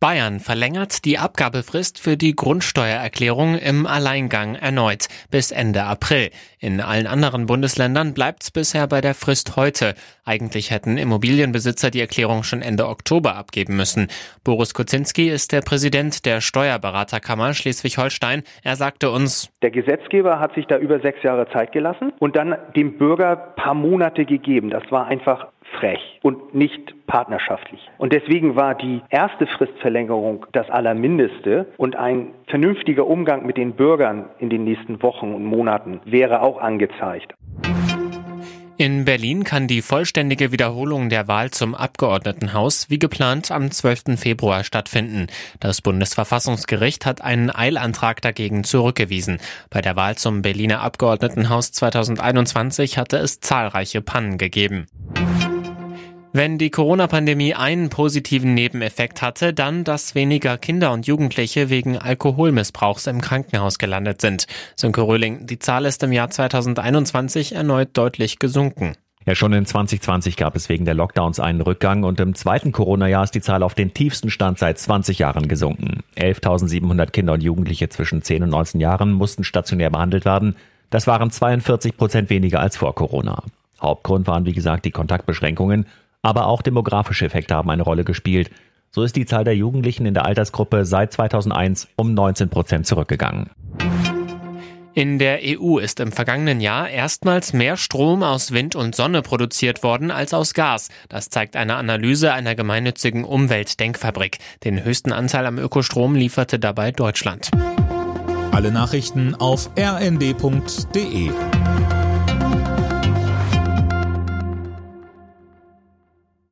Bayern verlängert die Abgabefrist für die Grundsteuererklärung im Alleingang erneut bis Ende April. In allen anderen Bundesländern bleibt es bisher bei der Frist heute. Eigentlich hätten Immobilienbesitzer die Erklärung schon Ende Oktober abgeben müssen. Boris Kuczynski ist der Präsident der Steuerberaterkammer Schleswig-Holstein. Er sagte uns, der Gesetzgeber hat sich da über sechs Jahre Zeit gelassen und dann dem Bürger paar Monate gegeben. Das war einfach frech und nicht partnerschaftlich. Und deswegen war die erste Fristverlängerung das Allermindeste und ein vernünftiger Umgang mit den Bürgern in den nächsten Wochen und Monaten wäre auch angezeigt. In Berlin kann die vollständige Wiederholung der Wahl zum Abgeordnetenhaus wie geplant am 12. Februar stattfinden. Das Bundesverfassungsgericht hat einen Eilantrag dagegen zurückgewiesen. Bei der Wahl zum Berliner Abgeordnetenhaus 2021 hatte es zahlreiche Pannen gegeben. Wenn die Corona-Pandemie einen positiven Nebeneffekt hatte, dann, dass weniger Kinder und Jugendliche wegen Alkoholmissbrauchs im Krankenhaus gelandet sind. Sönke Röhling, die Zahl ist im Jahr 2021 erneut deutlich gesunken. Ja, schon in 2020 gab es wegen der Lockdowns einen Rückgang und im zweiten Corona-Jahr ist die Zahl auf den tiefsten Stand seit 20 Jahren gesunken. 11.700 Kinder und Jugendliche zwischen 10 und 19 Jahren mussten stationär behandelt werden. Das waren 42 Prozent weniger als vor Corona. Hauptgrund waren, wie gesagt, die Kontaktbeschränkungen aber auch demografische Effekte haben eine Rolle gespielt. So ist die Zahl der Jugendlichen in der Altersgruppe seit 2001 um 19 Prozent zurückgegangen. In der EU ist im vergangenen Jahr erstmals mehr Strom aus Wind und Sonne produziert worden als aus Gas. Das zeigt eine Analyse einer gemeinnützigen Umweltdenkfabrik. Den höchsten Anteil am Ökostrom lieferte dabei Deutschland. Alle Nachrichten auf rnd.de